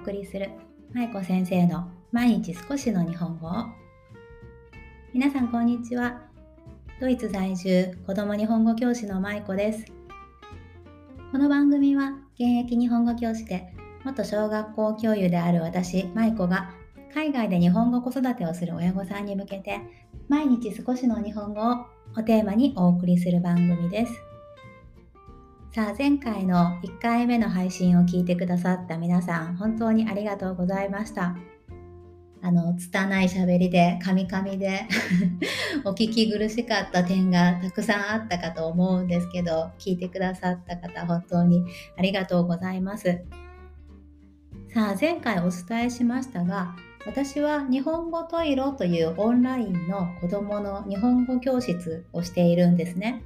送りする。舞子先生の毎日少しの日本語を。皆さんこんにちは。ドイツ在住子供日本語教師の舞子です。この番組は現役日本語教師で元小学校教諭である私舞子が海外で日本語子育てをする親御さんに向けて毎日少しの日本語ををテーマにお送りする番組です。さあ前回の1回目の配信を聞いてくださった皆さん本当にありがとうございました。あの拙い喋りでカミカミで お聞き苦しかった点がたくさんあったかと思うんですけど聞いてくださった方本当にありがとうございます。さあ前回お伝えしましたが私は日本語トイロというオンラインの子どもの日本語教室をしているんですね。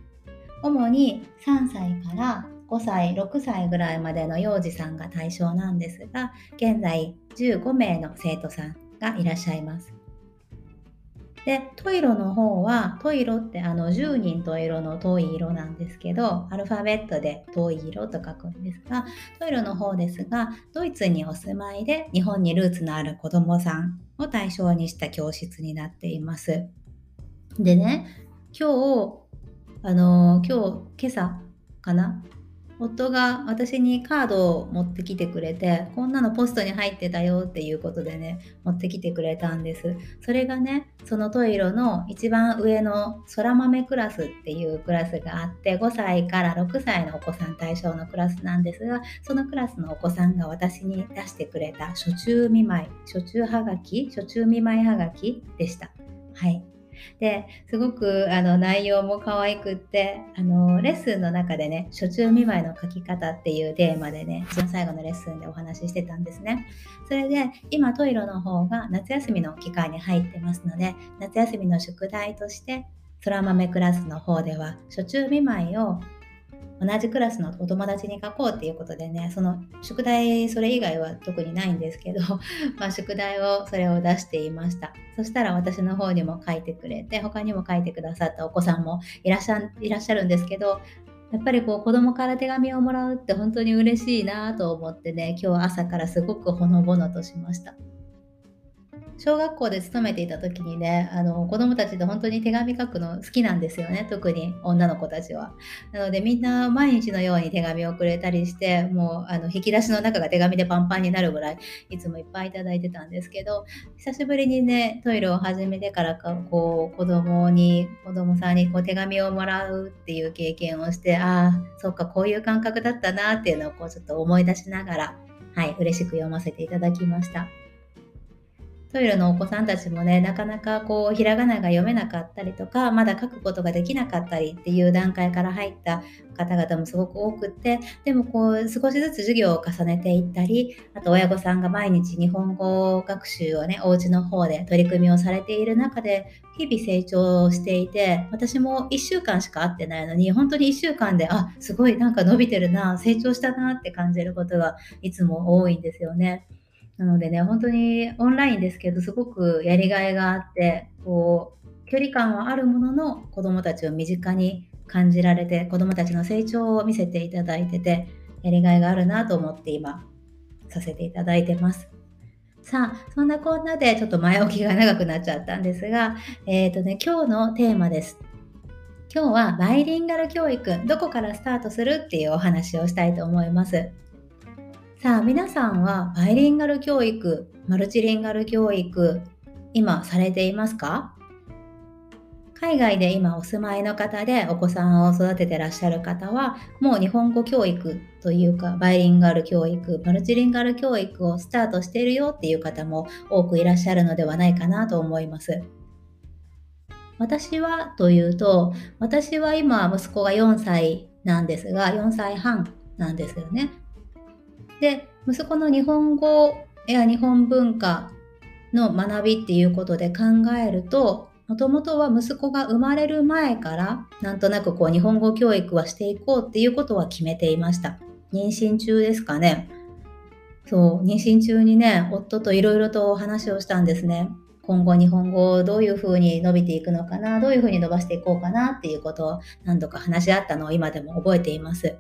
主に3歳から5歳、6歳ぐらいまでの幼児さんが対象なんですが、現在15名の生徒さんがいらっしゃいます。で、トイロの方は、トイロってあの10人トイロのトイ色なんですけど、アルファベットでトイ色と書くんですが、トイロの方ですが、ドイツにお住まいで日本にルーツのある子供さんを対象にした教室になっています。でね、今日、あの今日、今朝かな？夫が私にカードを持ってきてくれて、こんなのポストに入ってたよっていうことでね、持ってきてくれたんです。それがね、そのトイロの一番上の空豆クラスっていうクラスがあって、5歳から6歳のお子さん対象のクラスなんですが、そのクラスのお子さんが私に出してくれた初中見舞い、初中はがき、初中見舞いはがきでした。はい。ですごくあの内容も可愛くってあのレッスンの中でね初中見舞いの書き方っていうテーマでね一番最後のレッスンでお話ししてたんですね。それで今トイロの方が夏休みの期間に入ってますので夏休みの宿題として空豆クラスの方では初中見舞いを同じクラスのお友達に書こうっていうことでねその宿題それ以外は特にないんですけど、まあ、宿題をそれを出していましたそしたら私の方にも書いてくれて他にも書いてくださったお子さんもいらっしゃいらっしゃるんですけどやっぱりこう子供から手紙をもらうって本当に嬉しいなと思ってね今日朝からすごくほのぼのとしました。小学校で勤めていた時にねあの子供たちで本当に手紙書くの好きなんですよね特に女の子たちは。なのでみんな毎日のように手紙をくれたりしてもうあの引き出しの中が手紙でパンパンになるぐらいいつもいっぱいいただいてたんですけど久しぶりにねトイレを始めてからかこう子供に子供さんにこう手紙をもらうっていう経験をしてああそっかこういう感覚だったなっていうのをこうちょっと思い出しながらはい嬉しく読ませていただきました。トイレのお子さんたちもね、なかなかこう、ひらがなが読めなかったりとか、まだ書くことができなかったりっていう段階から入った方々もすごく多くって、でもこう、少しずつ授業を重ねていったり、あと親御さんが毎日日本語学習をね、お家の方で取り組みをされている中で、日々成長していて、私も1週間しか会ってないのに、本当に1週間で、あ、すごいなんか伸びてるな、成長したなって感じることがいつも多いんですよね。なのでね、本当にオンラインですけど、すごくやりがいがあって、こう、距離感はあるものの子供たちを身近に感じられて、子供たちの成長を見せていただいてて、やりがいがあるなと思って今、させていただいてます。さあ、そんなこんなでちょっと前置きが長くなっちゃったんですが、えっ、ー、とね、今日のテーマです。今日はバイリンガル教育、どこからスタートするっていうお話をしたいと思います。さあ皆さんはバイリンガル教育、マルチリンガル教育、今されていますか？海外で今お住まいの方でお子さんを育ててらっしゃる方はもう日本語教育というかバイリンガル教育マルチリンガル教育をスタートしているよっていう方も多くいらっしゃるのではないかなと思います。私はというと私は今息子が4歳なんですが4歳半なんですよね。で息子の日本語や日本文化の学びっていうことで考えるともともとは息子が生まれる前からなんとなくこう日本語教育はしていこうっていうことは決めていました。妊娠中ですかね。そう妊娠中にね夫といろいろと話をしたんですね。今後日本語をどういうふうに伸びていくのかなどういうふうに伸ばしていこうかなっていうことを何度か話し合ったのを今でも覚えています。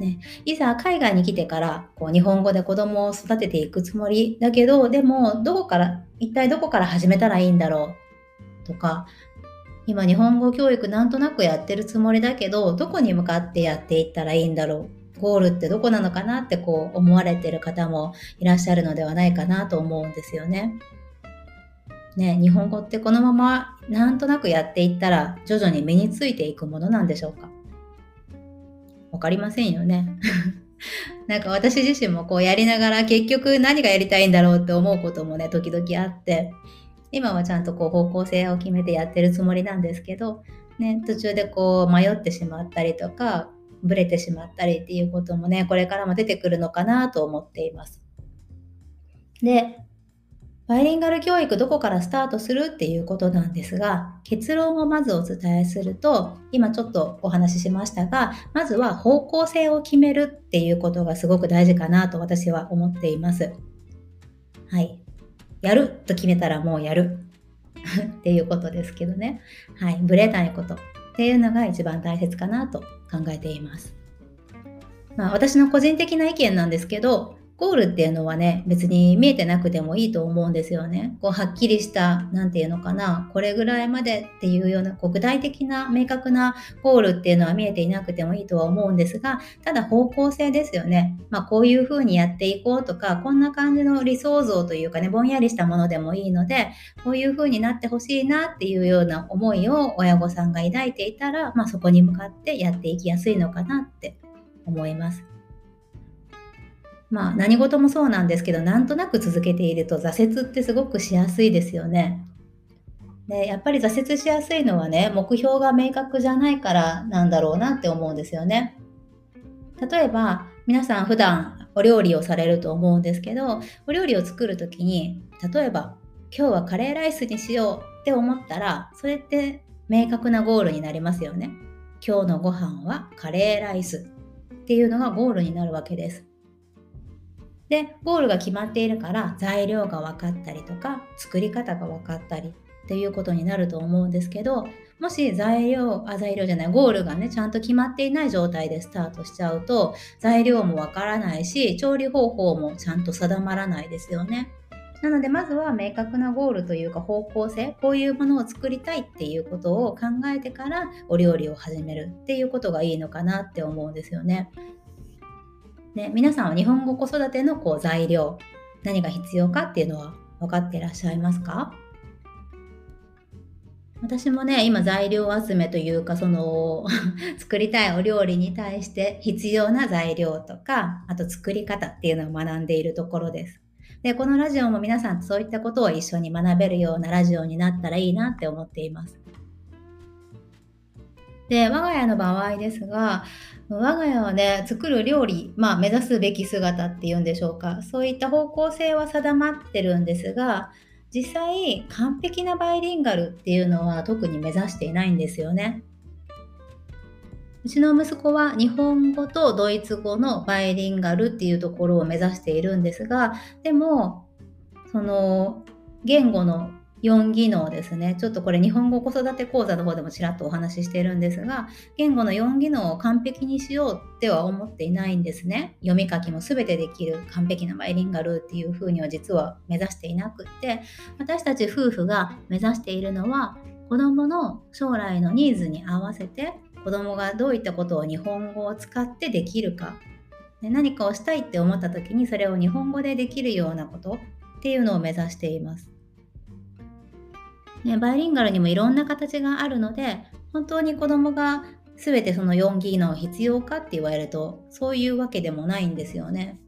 ね、いざ海外に来てからこう日本語で子供を育てていくつもりだけどでもどこから一体どこから始めたらいいんだろう？とか今日本語教育なんとなくやってるつもりだけどどこに向かってやっていったらいいんだろう？ゴールってどこなのかなってこう思われてる方もいらっしゃるのではないかなと思うんですよね。ね、日本語ってこのままなんとなくやっていったら徐々に身についていくものなんでしょうか？わかりませんよね。なんか私自身もこうやりながら結局何がやりたいんだろうって思うこともね、時々あって、今はちゃんとこう方向性を決めてやってるつもりなんですけど、ね、途中でこう迷ってしまったりとか、ブレてしまったりっていうこともね、これからも出てくるのかなと思っています。で、バイリンガル教育どこからスタートするっていうことなんですが、結論をまずお伝えすると、今ちょっとお話ししましたが、まずは方向性を決めるっていうことがすごく大事かなと私は思っています。はい。やると決めたらもうやる っていうことですけどね。はい。ブレないことっていうのが一番大切かなと考えています。まあ私の個人的な意見なんですけど、ゴールっていうのはね、別に見えてなくてもいいと思うんですよね。こう、はっきりした、なんていうのかな、これぐらいまでっていうような、こう具体的な、明確なゴールっていうのは見えていなくてもいいとは思うんですが、ただ方向性ですよね。まあ、こういうふうにやっていこうとか、こんな感じの理想像というかね、ぼんやりしたものでもいいので、こういうふうになってほしいなっていうような思いを親御さんが抱いていたら、まあ、そこに向かってやっていきやすいのかなって思います。まあ何事もそうなんですけどなんとなく続けていると挫折ってすごくしやすいですよね。でやっぱり挫折しやすいのはね目標が明確じゃないからなんだろうなって思うんですよね。例えば皆さん普段お料理をされると思うんですけどお料理を作る時に例えば今日はカレーライスにしようって思ったらそれって明確なゴールになりますよね。今日のご飯はカレーライスっていうのがゴールになるわけです。でゴールが決まっているから材料が分かったりとか作り方が分かったりっていうことになると思うんですけどもし材料あ材料じゃないゴールがねちゃんと決まっていない状態でスタートしちゃうと材料もわからないし調理方法もちゃんと定まらないですよね。なのでまずは明確なゴールというか方向性こういうものを作りたいっていうことを考えてからお料理を始めるっていうことがいいのかなって思うんですよね。ね、皆さんは日本語子育てのこう材料、何が必要かっていうのは分かっていらっしゃいますか？私もね、今材料集めというか、その 作りたいお料理に対して必要な材料とか、あと作り方っていうのを学んでいるところです。で、このラジオも皆さんとそういったことを一緒に学べるようなラジオになったらいいなって思っています。で、我が家の場合ですが、我が家はね、作る料理、まあ目指すべき姿っていうんでしょうか。そういった方向性は定まってるんですが、実際完璧なバイリンガルっていうのは特に目指していないんですよね。うちの息子は日本語とドイツ語のバイリンガルっていうところを目指しているんですが、でも、その言語の4技能ですね。ちょっとこれ日本語子育て講座の方でもちらっとお話ししてるんですが、言語の4技能を完璧にしようっては思っていないんですね。読み書きも全てできる完璧なバイリンガルっていうふうには実は目指していなくって、私たち夫婦が目指しているのは、子供の将来のニーズに合わせて子供がどういったことを日本語を使ってできるか何かをしたいって思った時にそれを日本語でできるようなことっていうのを目指しています。ね、バイリンガルにもいろんな形があるので本当に子供が全てその4技能必要かって言われるとそういうわけでもないんですよね。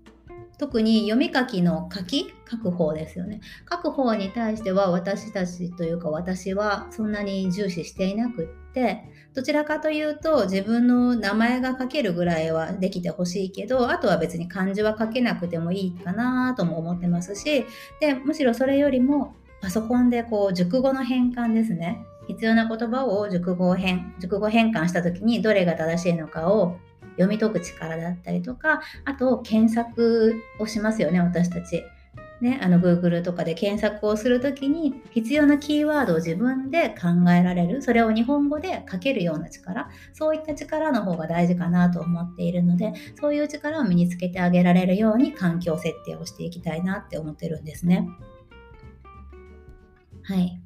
特に読み書きの書き書く方ですよね。書く方に対しては私たちというか私はそんなに重視していなくってどちらかというと自分の名前が書けるぐらいはできてほしいけどあとは別に漢字は書けなくてもいいかなとも思ってますしでむしろそれよりもパソコンでこう熟語の変換ですね。必要な言葉を熟語変熟語変換した時にどれが正しいのかを読み解く力だったりとか、あと検索をしますよね、私たち。ね、あの Google とかで検索をするときに必要なキーワードを自分で考えられるそれを日本語で書けるような力そういった力の方が大事かなと思っているのでそういう力を身につけてあげられるように環境設定をしていきたいなって思ってるんですね。はい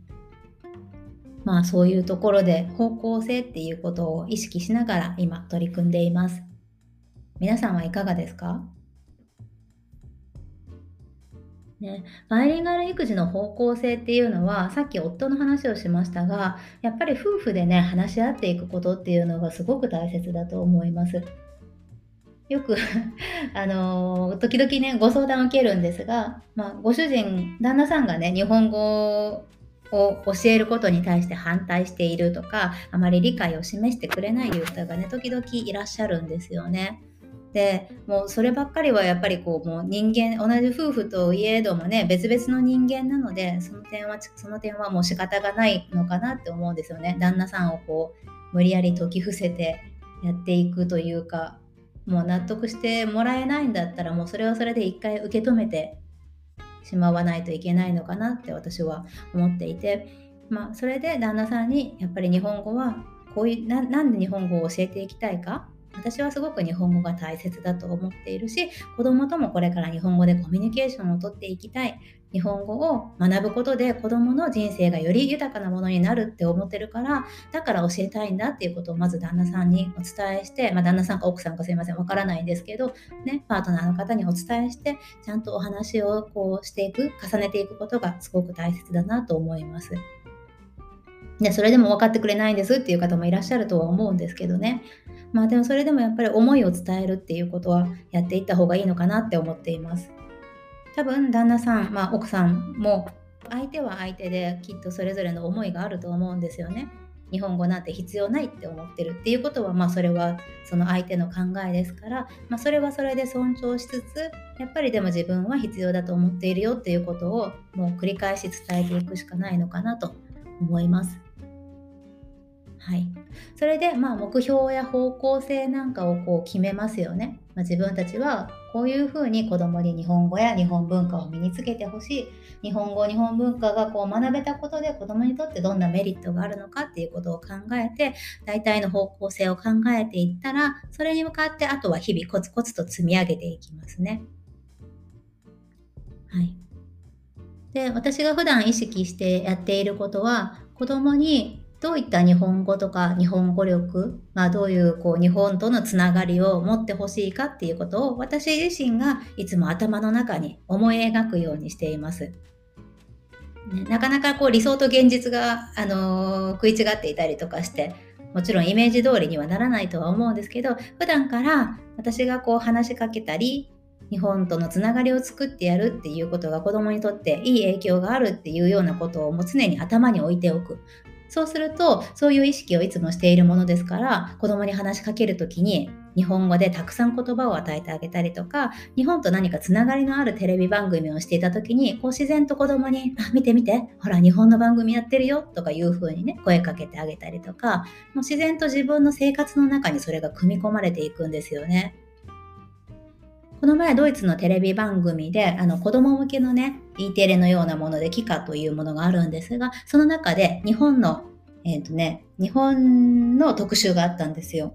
まあそういうところで方向性っていうことを意識しながら今取り組んでいます。皆さんはいかがですか？ね、バイリンガル育児の方向性っていうのはさっき夫の話をしましたがやっぱり夫婦でね話し合っていくことっていうのがすごく大切だと思います。よく あのー、時々ねご相談を受けるんですが、まあ、ご主人旦那さんがね日本語を教えることに対して反対しているとかあまり理解を示してくれないという方がね時々いらっしゃるんですよね。でもうそればっかりはやっぱりこうもう人間同じ夫婦といえどもね別々の人間なのでその点はその点はもう仕方がないのかなって思うんですよね旦那さんをこう無理やり解き伏せてやっていくというかもう納得してもらえないんだったらもうそれはそれで一回受け止めてしまわないといけないのかなって私は思っていてまあそれで旦那さんにやっぱり日本語はこういうななんで日本語を教えていきたいか？私はすごく日本語が大切だと思っているし子供ともこれから日本語でコミュニケーションをとっていきたい。日本語を学ぶことで子供の人生がより豊かなものになるって思ってるからだから教えたいんだっていうことをまず旦那さんにお伝えして、まあ、旦那さんか奥さんかすいませんわからないんですけど、ね、パートナーの方にお伝えしてちゃんとお話をこうしていく重ねていくことがすごく大切だなと思います。でそれでも分かってくれないんですっていう方もいらっしゃるとは思うんですけどねまあでもそれでもやっぱり思いを伝えるっていうことはやっていった方がいいのかなって思っています。多分旦那さん、まあ、奥さんも相手は相手できっとそれぞれの思いがあると思うんですよね。日本語なんて必要ないって思ってるっていうことはまあそれはその相手の考えですから、まあ、それはそれで尊重しつつやっぱりでも自分は必要だと思っているよっていうことをもう繰り返し伝えていくしかないのかなと思います。はい、それで、まあ、目標や方向性なんかをこう決めますよね。まあ、自分たちはこういうふうに子どもに日本語や日本文化を身につけてほしい日本語日本文化がこう学べたことで子どもにとってどんなメリットがあるのかっていうことを考えて大体の方向性を考えていったらそれに向かってあとは日々コツコツと積み上げていきますね。はい、で私が普段意識してやっていることは子どもにどういった日本語とか日本語力、まあ、どういうこう日本とのつながりを持ってほしいかっていうことを私自身がいつも頭の中に思い描くようにしています。ね、なかなかこう理想と現実が、あのー、食い違っていたりとかしてもちろんイメージ通りにはならないとは思うんですけど普段から私がこう話しかけたり日本とのつながりを作ってやるっていうことが子供にとっていい影響があるっていうようなことをもう常に頭に置いておくそうすると、そういう意識をいつもしているものですから、子供に話しかけるときに、日本語でたくさん言葉を与えてあげたりとか、日本と何かつながりのあるテレビ番組をしていたときに、こう自然と子供に、あ、見て見て、ほら、日本の番組やってるよ、とかいう風にね、声かけてあげたりとか、もう自然と自分の生活の中にそれが組み込まれていくんですよね。この前ドイツのテレビ番組であの子供向けのね E テレのようなものでキカというものがあるんですがその中で日本のえっ、ー、とね日本の特集があったんですよ。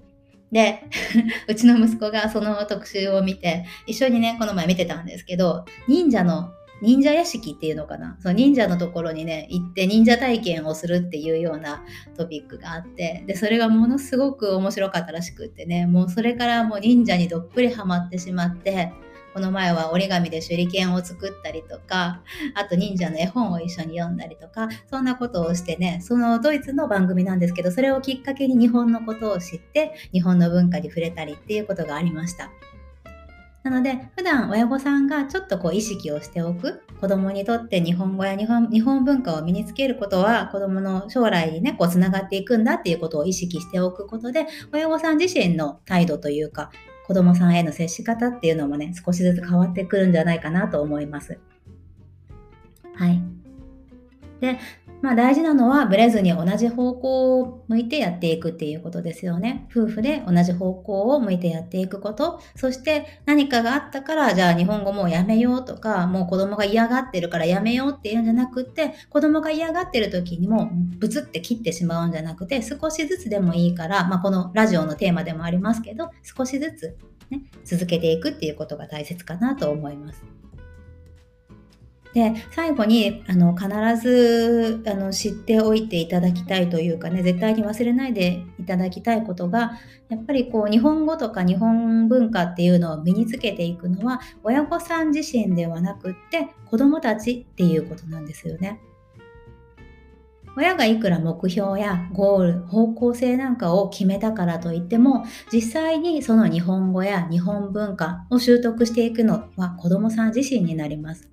で うちの息子がその特集を見て一緒にねこの前見てたんですけど忍者の忍者屋敷っていうのかな？その忍者のところにね行って忍者体験をするっていうようなトピックがあってでそれがものすごく面白かったらしくってねもうそれからもう忍者にどっぷりハマってしまってこの前は折り紙で手裏剣を作ったりとかあと忍者の絵本を一緒に読んだりとかそんなことをしてねそのドイツの番組なんですけどそれをきっかけに日本のことを知って日本の文化に触れたりっていうことがありました。なので、普段親御さんがちょっとこう意識をしておく、子供にとって日本語や日本日本文化を身につけることは、子供の将来にね、こうつながっていくんだっていうことを意識しておくことで、親御さん自身の態度というか、子供さんへの接し方っていうのもね、少しずつ変わってくるんじゃないかなと思います。はい。で、まあ大事なのはブレずに同じ方向を向いてやっていくっていうことですよね。夫婦で同じ方向を向いてやっていくこと。そして何かがあったからじゃあ日本語もうやめようとかもう子供が嫌がってるからやめようっていうんじゃなくて子供が嫌がってる時にもブツって切ってしまうんじゃなくて少しずつでもいいから、まあ、このラジオのテーマでもありますけど少しずつ、ね、続けていくっていうことが大切かなと思います。で最後にあの必ずあの知っておいていただきたいというかね絶対に忘れないでいただきたいことがやっぱりこう日本語とか日本文化っていうのを身につけていくのは親御さん自身ではなくって子どもたちっていうことなんですよね。親がいくら目標やゴール、方向性なんかを決めたからといっても、実際にその日本語や日本文化を習得していくのは子供さん自身になります。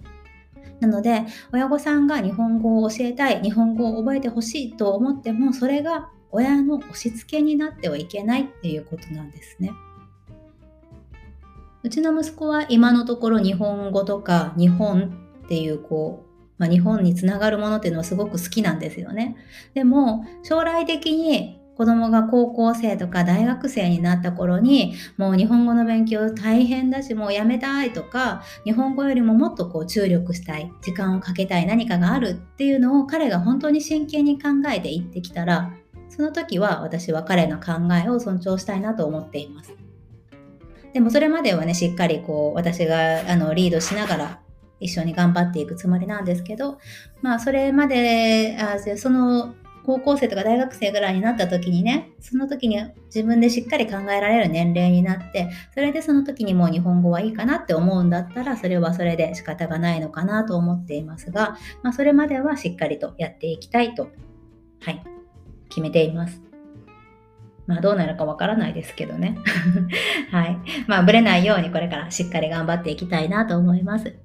なので、親御さんが日本語を教えたい、日本語を覚えてほしいと思っても、それが親の押し付けになってはいけないっていうことなんですね。うちの息子は今のところ日本語とか日本っていうこう、まあ、日本につながるものっていうのはすごく好きなんですよね。でも将来的に子供が高校生とか大学生になった頃にもう日本語の勉強大変だしもうやめたいとか日本語よりももっとこう注力したい時間をかけたい何かがあるっていうのを彼が本当に真剣に考えていってきたらその時は私は彼の考えを尊重したいなと思っています。でもそれまではねしっかりこう私があのリードしながら一緒に頑張っていくつもりなんですけどまあそれまであその高校生とか大学生ぐらいになった時にね、その時に自分でしっかり考えられる年齢になって、それでその時にもう日本語はいいかなって思うんだったら、それはそれで仕方がないのかなと思っていますが、まあ、それまではしっかりとやっていきたいと、はい、決めています。まあどうなるかわからないですけどね。はい。まあブレないようにこれからしっかり頑張っていきたいなと思います。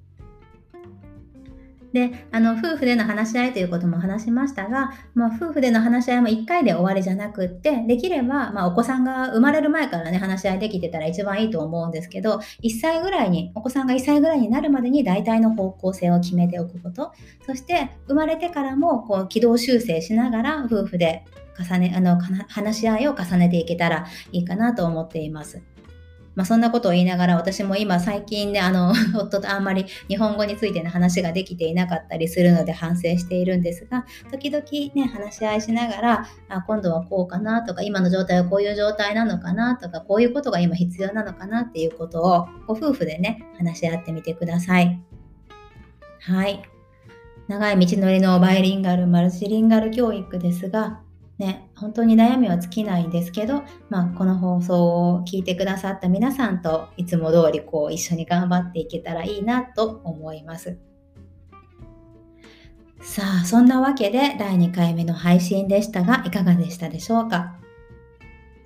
であの夫婦での話し合いということも話しましたが、まあ、夫婦での話し合いも1回で終わりじゃなくってできれば、まあ、お子さんが生まれる前からね話し合いできてたら一番いいと思うんですけど1歳ぐらいにお子さんが1歳ぐらいになるまでに大体の方向性を決めておくことそして生まれてからもこう軌道修正しながら夫婦で重ねあの話し合いを重ねていけたらいいかなと思っています。まあ、そんなことを言いながら私も今最近ねあの 夫とあんまり日本語についての話ができていなかったりするので反省しているんですが時々ね話し合いしながらあ今度はこうかなとか今の状態はこういう状態なのかなとかこういうことが今必要なのかなっていうことをご夫婦でね話し合ってみてください。はい長い道のりのバイリンガルマルチリンガル教育ですがね、本当に悩みは尽きないんですけど、まあ、この放送を聞いてくださった皆さんといつも通りこう一緒に頑張っていけたらいいなと思います。さあ、そんなわけで第2回目の配信でしたが、いかがでしたでしょうか？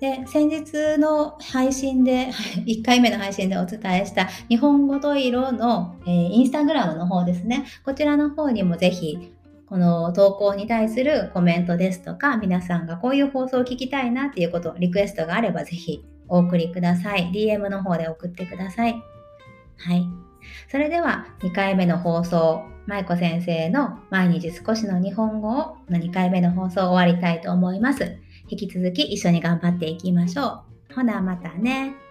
で、先日の配信で、1回目の配信でお伝えした日本語と色の、えー、インスタグラムの方ですね。こちらの方にもぜひこの投稿に対するコメントですとか、皆さんがこういう放送を聞きたいなっていうこと、リクエストがあればぜひお送りください。DM の方で送ってください。はい。それでは2回目の放送、舞子先生の毎日少しの日本語をの2回目の放送終わりたいと思います。引き続き一緒に頑張っていきましょう。ほな、またね。